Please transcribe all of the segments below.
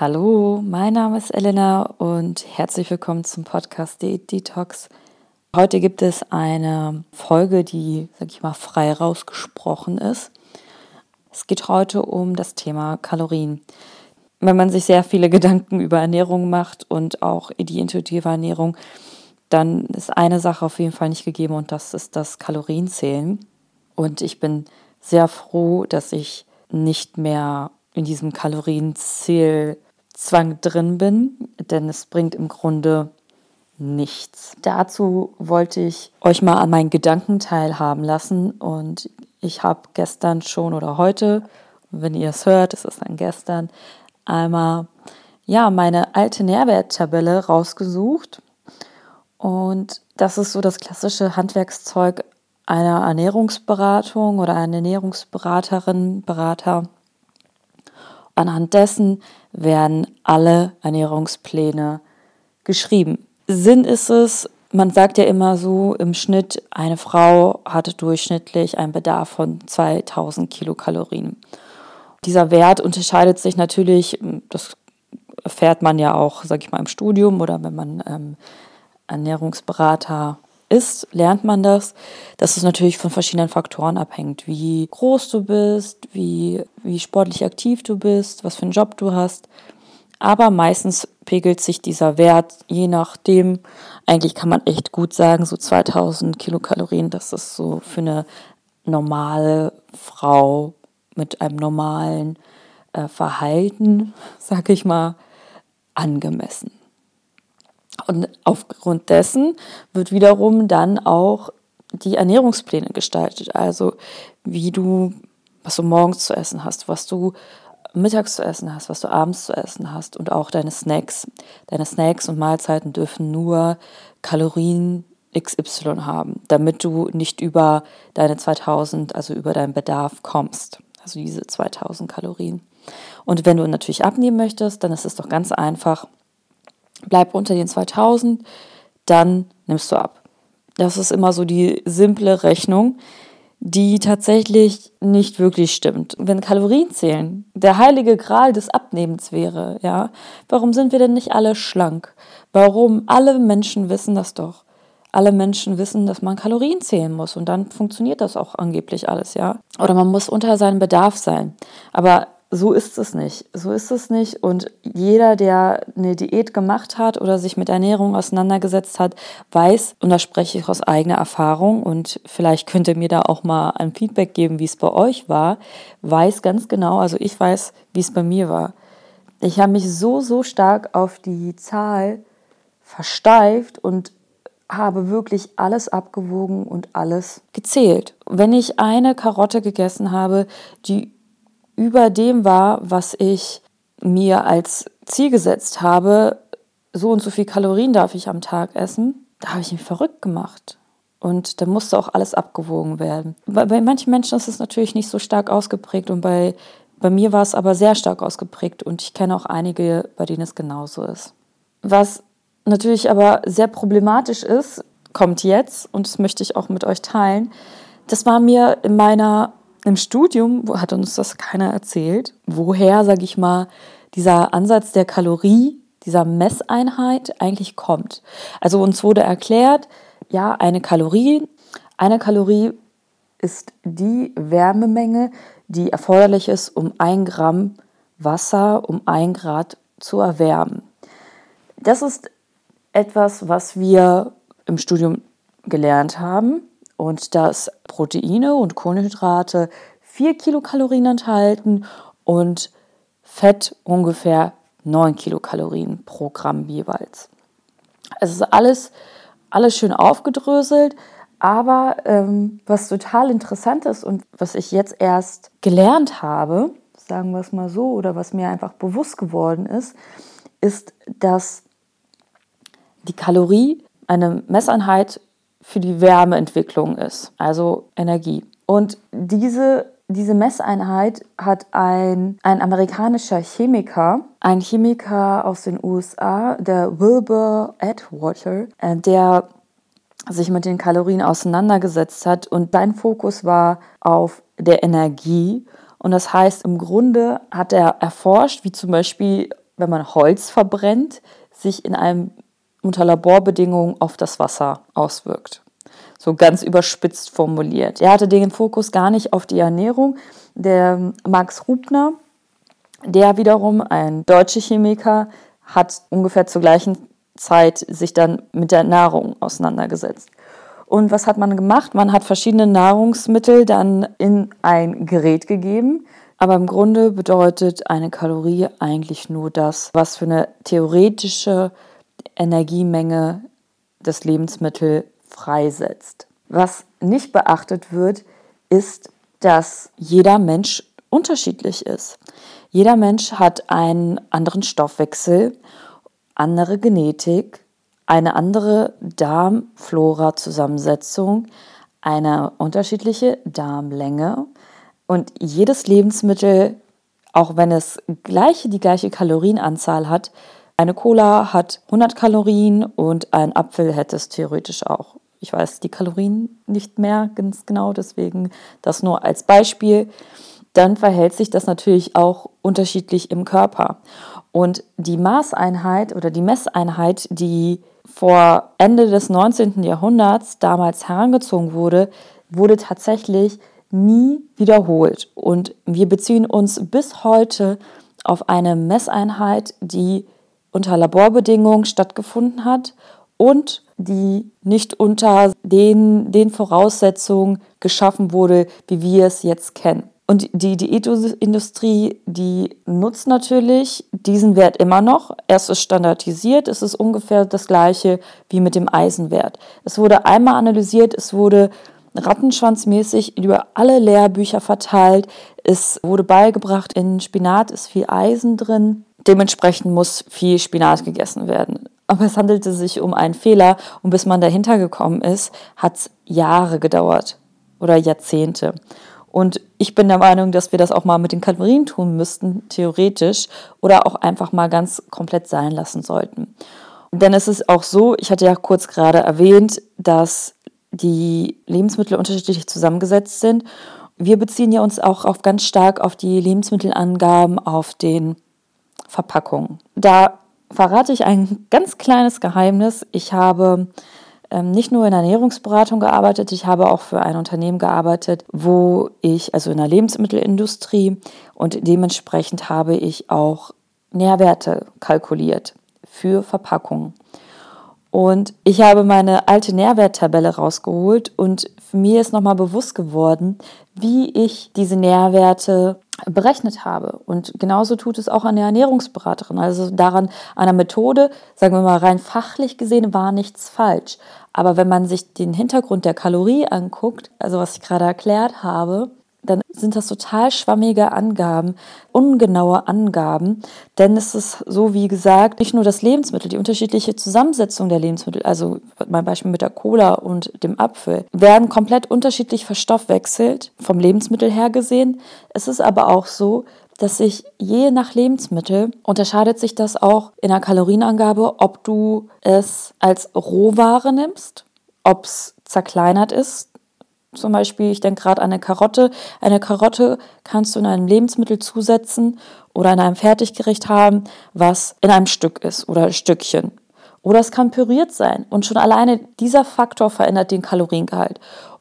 Hallo, mein Name ist Elena und herzlich willkommen zum Podcast Diät Detox. Heute gibt es eine Folge, die, sag ich mal, frei rausgesprochen ist. Es geht heute um das Thema Kalorien. Wenn man sich sehr viele Gedanken über Ernährung macht und auch die intuitive Ernährung, dann ist eine Sache auf jeden Fall nicht gegeben und das ist das Kalorienzählen. Und ich bin sehr froh, dass ich nicht mehr in diesem Kalorienzähl Zwang drin bin, denn es bringt im Grunde nichts. Dazu wollte ich euch mal an meinen Gedanken teilhaben lassen und ich habe gestern schon oder heute, wenn ihr es hört, es ist dann gestern, einmal ja meine alte Nährwerttabelle rausgesucht und das ist so das klassische Handwerkszeug einer Ernährungsberatung oder einer Ernährungsberaterin, Berater. Anhand dessen werden alle Ernährungspläne geschrieben. Sinn ist es, man sagt ja immer so, im Schnitt, eine Frau hatte durchschnittlich einen Bedarf von 2000 Kilokalorien. Dieser Wert unterscheidet sich natürlich, das erfährt man ja auch, sag ich mal, im Studium oder wenn man ähm, Ernährungsberater ist, lernt man das, dass es natürlich von verschiedenen Faktoren abhängt, wie groß du bist, wie, wie sportlich aktiv du bist, was für einen Job du hast. Aber meistens pegelt sich dieser Wert, je nachdem, eigentlich kann man echt gut sagen, so 2000 Kilokalorien, das ist so für eine normale Frau mit einem normalen äh, Verhalten, sag ich mal, angemessen. Und aufgrund dessen wird wiederum dann auch die Ernährungspläne gestaltet. Also wie du, was du morgens zu essen hast, was du mittags zu essen hast, was du abends zu essen hast und auch deine Snacks. Deine Snacks und Mahlzeiten dürfen nur Kalorien XY haben, damit du nicht über deine 2000, also über deinen Bedarf kommst. Also diese 2000 Kalorien. Und wenn du natürlich abnehmen möchtest, dann ist es doch ganz einfach bleib unter den 2000, dann nimmst du ab. Das ist immer so die simple Rechnung, die tatsächlich nicht wirklich stimmt. Wenn Kalorien zählen der heilige Gral des Abnehmens wäre, ja, warum sind wir denn nicht alle schlank? Warum alle Menschen wissen das doch? Alle Menschen wissen, dass man Kalorien zählen muss und dann funktioniert das auch angeblich alles, ja? Oder man muss unter seinem Bedarf sein. Aber so ist es nicht. So ist es nicht. Und jeder, der eine Diät gemacht hat oder sich mit Ernährung auseinandergesetzt hat, weiß, und da spreche ich aus eigener Erfahrung, und vielleicht könnt ihr mir da auch mal ein Feedback geben, wie es bei euch war, weiß ganz genau, also ich weiß, wie es bei mir war. Ich habe mich so, so stark auf die Zahl versteift und habe wirklich alles abgewogen und alles gezählt. Wenn ich eine Karotte gegessen habe, die über dem war, was ich mir als Ziel gesetzt habe, so und so viel Kalorien darf ich am Tag essen, da habe ich mich verrückt gemacht. Und da musste auch alles abgewogen werden. Bei, bei manchen Menschen ist es natürlich nicht so stark ausgeprägt und bei, bei mir war es aber sehr stark ausgeprägt und ich kenne auch einige, bei denen es genauso ist. Was natürlich aber sehr problematisch ist, kommt jetzt und das möchte ich auch mit euch teilen. Das war mir in meiner im Studium hat uns das keiner erzählt, woher, sage ich mal, dieser Ansatz der Kalorie, dieser Messeinheit eigentlich kommt. Also uns wurde erklärt, ja, eine Kalorie, eine Kalorie ist die Wärmemenge, die erforderlich ist, um ein Gramm Wasser um ein Grad zu erwärmen. Das ist etwas, was wir im Studium gelernt haben und dass Proteine und Kohlenhydrate 4 Kilokalorien enthalten und Fett ungefähr 9 Kilokalorien pro Gramm jeweils. Es ist alles, alles schön aufgedröselt, aber ähm, was total interessant ist und was ich jetzt erst gelernt habe, sagen wir es mal so, oder was mir einfach bewusst geworden ist, ist, dass die Kalorie eine Messeinheit für die Wärmeentwicklung ist, also Energie. Und diese, diese Messeinheit hat ein, ein amerikanischer Chemiker, ein Chemiker aus den USA, der Wilbur Atwater, äh, der sich mit den Kalorien auseinandergesetzt hat und sein Fokus war auf der Energie. Und das heißt, im Grunde hat er erforscht, wie zum Beispiel wenn man Holz verbrennt, sich in einem unter Laborbedingungen auf das Wasser auswirkt. So ganz überspitzt formuliert. Er hatte den Fokus gar nicht auf die Ernährung. Der Max Rubner, der wiederum ein deutscher Chemiker, hat ungefähr zur gleichen Zeit sich dann mit der Nahrung auseinandergesetzt. Und was hat man gemacht? Man hat verschiedene Nahrungsmittel dann in ein Gerät gegeben. Aber im Grunde bedeutet eine Kalorie eigentlich nur das, was für eine theoretische Energiemenge das Lebensmittel freisetzt. Was nicht beachtet wird, ist, dass jeder Mensch unterschiedlich ist. Jeder Mensch hat einen anderen Stoffwechsel, andere Genetik, eine andere Darmflora-Zusammensetzung, eine unterschiedliche Darmlänge und jedes Lebensmittel, auch wenn es gleiche, die gleiche Kalorienanzahl hat, eine Cola hat 100 Kalorien und ein Apfel hätte es theoretisch auch. Ich weiß die Kalorien nicht mehr ganz genau, deswegen das nur als Beispiel. Dann verhält sich das natürlich auch unterschiedlich im Körper. Und die Maßeinheit oder die Messeinheit, die vor Ende des 19. Jahrhunderts damals herangezogen wurde, wurde tatsächlich nie wiederholt. Und wir beziehen uns bis heute auf eine Messeinheit, die unter Laborbedingungen stattgefunden hat und die nicht unter den, den Voraussetzungen geschaffen wurde, wie wir es jetzt kennen. Und die Diätindustrie, die nutzt natürlich diesen Wert immer noch. Es ist standardisiert, es ist ungefähr das gleiche wie mit dem Eisenwert. Es wurde einmal analysiert, es wurde rattenschwanzmäßig über alle Lehrbücher verteilt. Es wurde beigebracht, in Spinat ist viel Eisen drin. Dementsprechend muss viel Spinat gegessen werden. Aber es handelte sich um einen Fehler und bis man dahinter gekommen ist, hat es Jahre gedauert oder Jahrzehnte. Und ich bin der Meinung, dass wir das auch mal mit den Kalorien tun müssten, theoretisch, oder auch einfach mal ganz komplett sein lassen sollten. Denn es ist auch so, ich hatte ja kurz gerade erwähnt, dass die Lebensmittel unterschiedlich zusammengesetzt sind. Wir beziehen ja uns auch auf ganz stark auf die Lebensmittelangaben auf den Verpackungen. Da verrate ich ein ganz kleines Geheimnis. Ich habe ähm, nicht nur in Ernährungsberatung gearbeitet, ich habe auch für ein Unternehmen gearbeitet, wo ich, also in der Lebensmittelindustrie, und dementsprechend habe ich auch Nährwerte kalkuliert für Verpackungen. Und ich habe meine alte Nährwerttabelle rausgeholt und mir ist nochmal bewusst geworden, wie ich diese Nährwerte berechnet habe. Und genauso tut es auch der Ernährungsberaterin. Also daran, einer Methode, sagen wir mal rein fachlich gesehen, war nichts falsch. Aber wenn man sich den Hintergrund der Kalorie anguckt, also was ich gerade erklärt habe, dann sind das total schwammige Angaben, ungenaue Angaben, denn es ist so, wie gesagt, nicht nur das Lebensmittel, die unterschiedliche Zusammensetzung der Lebensmittel, also mein Beispiel mit der Cola und dem Apfel, werden komplett unterschiedlich verstoffwechselt, vom Lebensmittel her gesehen. Es ist aber auch so, dass sich je nach Lebensmittel unterscheidet sich das auch in der Kalorienangabe, ob du es als Rohware nimmst, ob es zerkleinert ist, zum Beispiel, ich denke gerade an eine Karotte. Eine Karotte kannst du in einem Lebensmittel zusetzen oder in einem Fertiggericht haben, was in einem Stück ist oder Stückchen. Oder es kann püriert sein. Und schon alleine dieser Faktor verändert den Kaloriengehalt.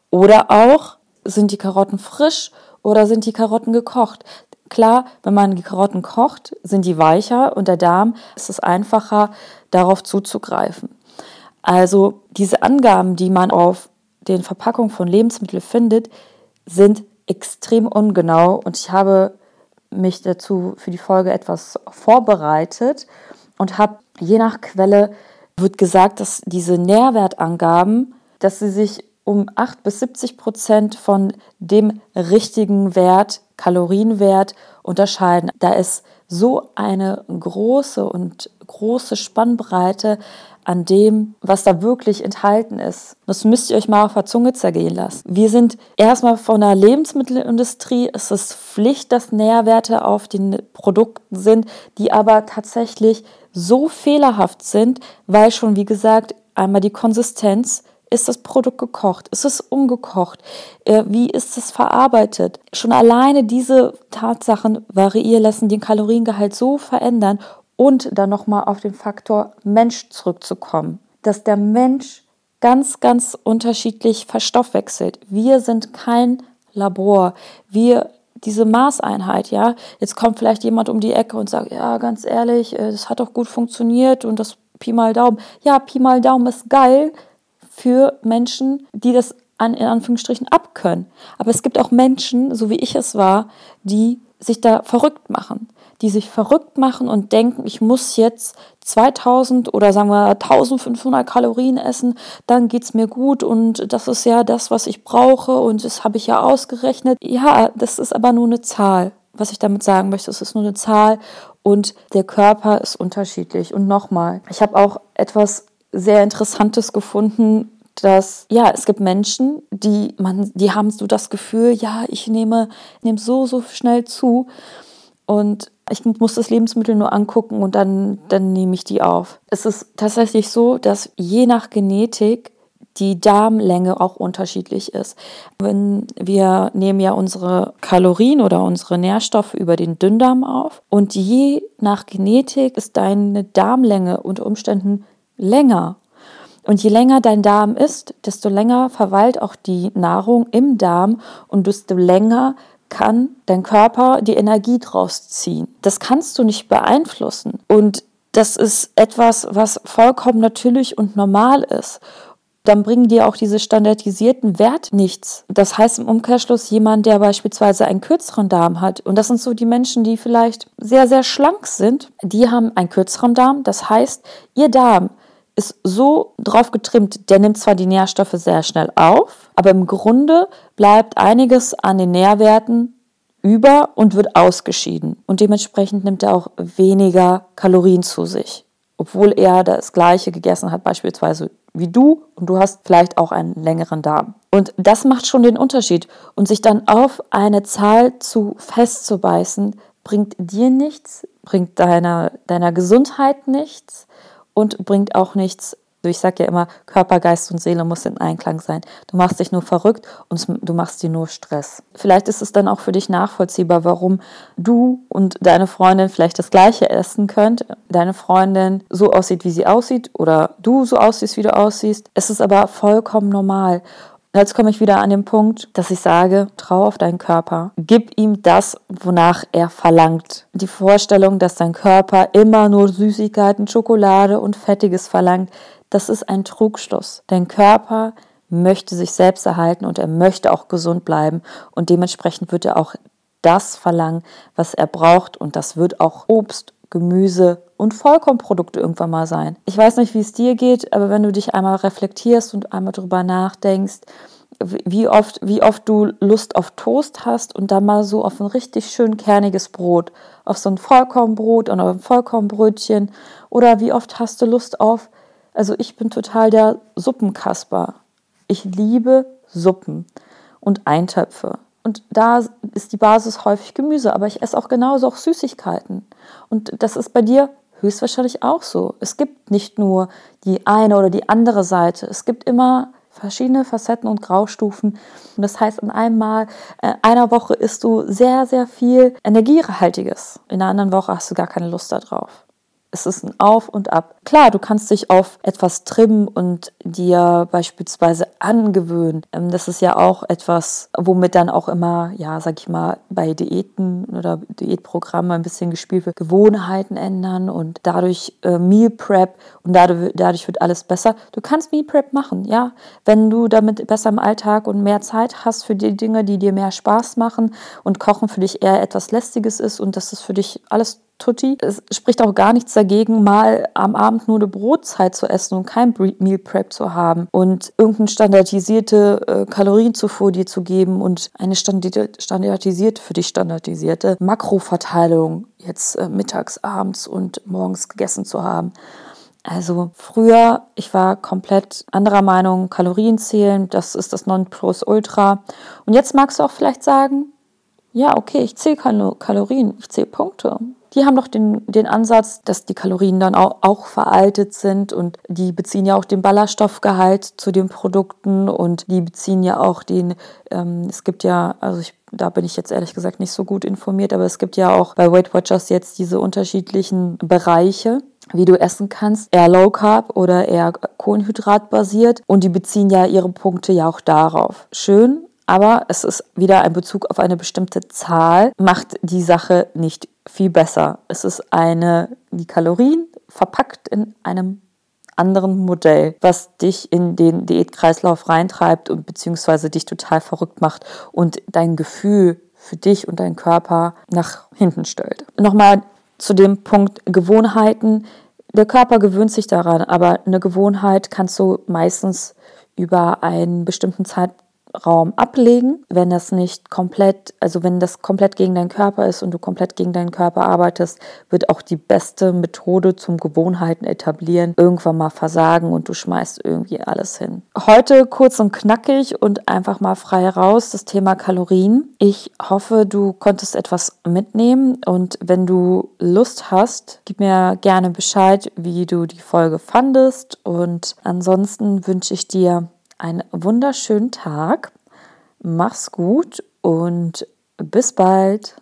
Oder auch, sind die Karotten frisch oder sind die Karotten gekocht? Klar, wenn man die Karotten kocht, sind die weicher und der Darm ist es einfacher, darauf zuzugreifen. Also diese Angaben, die man auf den Verpackungen von Lebensmitteln findet, sind extrem ungenau und ich habe mich dazu für die Folge etwas vorbereitet und habe je nach Quelle wird gesagt, dass diese Nährwertangaben, dass sie sich um 8 bis 70 Prozent von dem richtigen Wert, Kalorienwert unterscheiden. Da ist so eine große und große Spannbreite an dem, was da wirklich enthalten ist. Das müsst ihr euch mal auf der Zunge zergehen lassen. Wir sind erstmal von der Lebensmittelindustrie. Es ist Pflicht, dass Nährwerte auf den Produkten sind, die aber tatsächlich so fehlerhaft sind, weil schon, wie gesagt, einmal die Konsistenz, ist das Produkt gekocht? Ist es ungekocht? Äh, wie ist es verarbeitet? Schon alleine diese Tatsachen variieren lassen den Kaloriengehalt so verändern Und dann nochmal auf den Faktor Mensch zurückzukommen, dass der Mensch ganz, ganz unterschiedlich verstoffwechselt. Wir sind kein Labor. Wir diese Maßeinheit, ja. Jetzt kommt vielleicht jemand um die Ecke und sagt, ja, ganz ehrlich, äh, das hat doch gut funktioniert und das Pi mal Daumen. Ja, Pi mal Daumen ist geil für Menschen, die das an, in Anführungsstrichen abkönnen. Aber es gibt auch Menschen, so wie ich es war, die sich da verrückt machen die sich verrückt machen und denken, ich muss jetzt 2000 oder sagen wir 1500 Kalorien essen, dann geht es mir gut und das ist ja das, was ich brauche und das habe ich ja ausgerechnet. Ja, das ist aber nur eine Zahl. Was ich damit sagen möchte, es ist nur eine Zahl und der Körper ist unterschiedlich. Und nochmal, ich habe auch etwas sehr Interessantes gefunden, dass ja, es gibt Menschen, die man, die haben so das Gefühl, ja, ich nehme, nehme so, so schnell zu. Und ich muss das Lebensmittel nur angucken und dann, dann nehme ich die auf. Es ist tatsächlich so, dass je nach Genetik die Darmlänge auch unterschiedlich ist. Wenn wir nehmen ja unsere Kalorien oder unsere Nährstoffe über den Dünndarm auf und je nach Genetik ist deine Darmlänge unter Umständen länger. Und je länger dein Darm ist, desto länger verweilt auch die Nahrung im Darm und desto länger kann dein Körper die Energie draus ziehen. Das kannst du nicht beeinflussen. Und das ist etwas, was vollkommen natürlich und normal ist. Dann bringen dir auch diese standardisierten Werte nichts. Das heißt im Umkehrschluss, jemand, der beispielsweise einen kürzeren Darm hat, und das sind so die Menschen, die vielleicht sehr, sehr schlank sind, die haben einen kürzeren Darm. Das heißt, ihr Darm ist so drauf getrimmt, der nimmt zwar die Nährstoffe sehr schnell auf, aber im Grunde bleibt einiges an den Nährwerten über und wird ausgeschieden. Und dementsprechend nimmt er auch weniger Kalorien zu sich. Obwohl er das gleiche gegessen hat, beispielsweise wie du, und du hast vielleicht auch einen längeren Darm. Und das macht schon den Unterschied. Und sich dann auf eine Zahl zu festzubeißen, bringt dir nichts, bringt deiner, deiner Gesundheit nichts und bringt auch nichts. Ich sage ja immer, Körper, Geist und Seele muss in Einklang sein. Du machst dich nur verrückt und du machst dir nur Stress. Vielleicht ist es dann auch für dich nachvollziehbar, warum du und deine Freundin vielleicht das gleiche essen könnt, deine Freundin so aussieht, wie sie aussieht oder du so aussiehst, wie du aussiehst. Es ist aber vollkommen normal. Jetzt komme ich wieder an den Punkt, dass ich sage, trau auf deinen Körper. Gib ihm das, wonach er verlangt. Die Vorstellung, dass dein Körper immer nur Süßigkeiten, Schokolade und Fettiges verlangt, das ist ein Trugschluss. Dein Körper möchte sich selbst erhalten und er möchte auch gesund bleiben und dementsprechend wird er auch das verlangen, was er braucht und das wird auch Obst, Gemüse und Vollkornprodukte irgendwann mal sein. Ich weiß nicht, wie es dir geht, aber wenn du dich einmal reflektierst und einmal darüber nachdenkst, wie oft, wie oft du Lust auf Toast hast und dann mal so auf ein richtig schön kerniges Brot, auf so ein Vollkornbrot oder ein Vollkornbrötchen oder wie oft hast du Lust auf, also ich bin total der Suppenkasper. Ich liebe Suppen und Eintöpfe. Und da ist die Basis häufig Gemüse, aber ich esse auch genauso auch Süßigkeiten. Und das ist bei dir höchstwahrscheinlich auch so. Es gibt nicht nur die eine oder die andere Seite. Es gibt immer verschiedene Facetten und Graustufen. Und das heißt, in einmal, äh, einer Woche isst du sehr, sehr viel Energiehaltiges. In der anderen Woche hast du gar keine Lust darauf. Es ist ein Auf und Ab. Klar, du kannst dich auf etwas trimmen und dir beispielsweise angewöhnen. Ähm, das ist ja auch etwas, womit dann auch immer, ja, sag ich mal, bei Diäten oder Diätprogrammen ein bisschen gespielt wird, Gewohnheiten ändern und dadurch äh, Meal Prep und dadurch, dadurch wird alles besser. Du kannst Meal Prep machen, ja. Wenn du damit besser im Alltag und mehr Zeit hast für die Dinge, die dir mehr Spaß machen und Kochen für dich eher etwas Lästiges ist und das ist für dich alles Tutti. Es spricht auch gar nichts dagegen, mal am Abend nur eine Brotzeit zu essen und kein Meal Prep zu haben und irgendeine standardisierte äh, Kalorienzufuhr dir zu geben und eine standardisierte, für dich standardisierte Makroverteilung jetzt äh, mittags, abends und morgens gegessen zu haben. Also früher, ich war komplett anderer Meinung, Kalorien zählen, das ist das Nonplusultra. Und jetzt magst du auch vielleicht sagen, ja, okay, ich zähle Kalorien, ich zähle Punkte. Die haben doch den, den Ansatz, dass die Kalorien dann auch, auch veraltet sind und die beziehen ja auch den Ballaststoffgehalt zu den Produkten und die beziehen ja auch den, ähm, es gibt ja, also ich da bin ich jetzt ehrlich gesagt nicht so gut informiert, aber es gibt ja auch bei Weight Watchers jetzt diese unterschiedlichen Bereiche wie du essen kannst, eher Low Carb oder eher Kohlenhydrat basiert und die beziehen ja ihre Punkte ja auch darauf. Schön, aber es ist wieder ein Bezug auf eine bestimmte Zahl, macht die Sache nicht viel besser. Es ist eine, die Kalorien verpackt in einem anderen Modell, was dich in den Diätkreislauf reintreibt und beziehungsweise dich total verrückt macht und dein Gefühl für dich und deinen Körper nach hinten stellt. Nochmal zu dem Punkt Gewohnheiten. Der Körper gewöhnt sich daran, aber eine Gewohnheit kannst du meistens über einen bestimmten Zeitraum Raum ablegen, wenn das nicht komplett, also wenn das komplett gegen deinen Körper ist und du komplett gegen deinen Körper arbeitest, wird auch die beste Methode zum Gewohnheiten etablieren irgendwann mal versagen und du schmeißt irgendwie alles hin. Heute kurz und knackig und einfach mal frei raus das Thema Kalorien. Ich hoffe, du konntest etwas mitnehmen und wenn du Lust hast, gib mir gerne Bescheid, wie du die Folge fandest und ansonsten wünsche ich dir einen wunderschönen Tag. Mach's gut und bis bald.